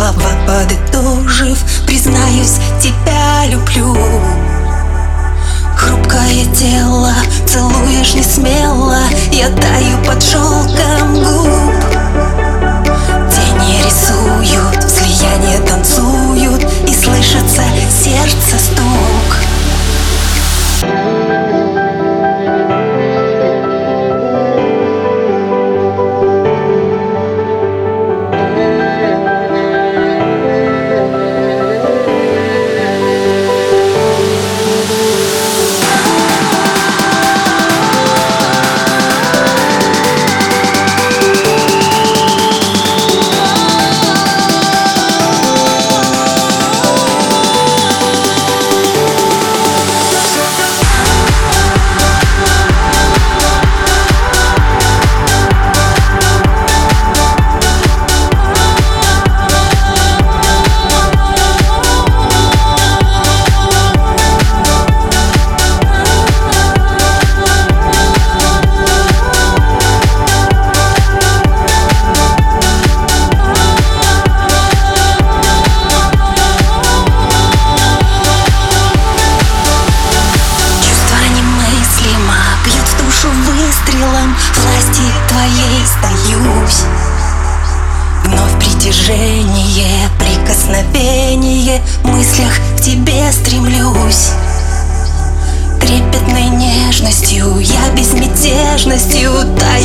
слова подытожив Признаюсь, тебя люблю. Мыслях к тебе стремлюсь. Трепетной нежностью, я безмятежностью Таю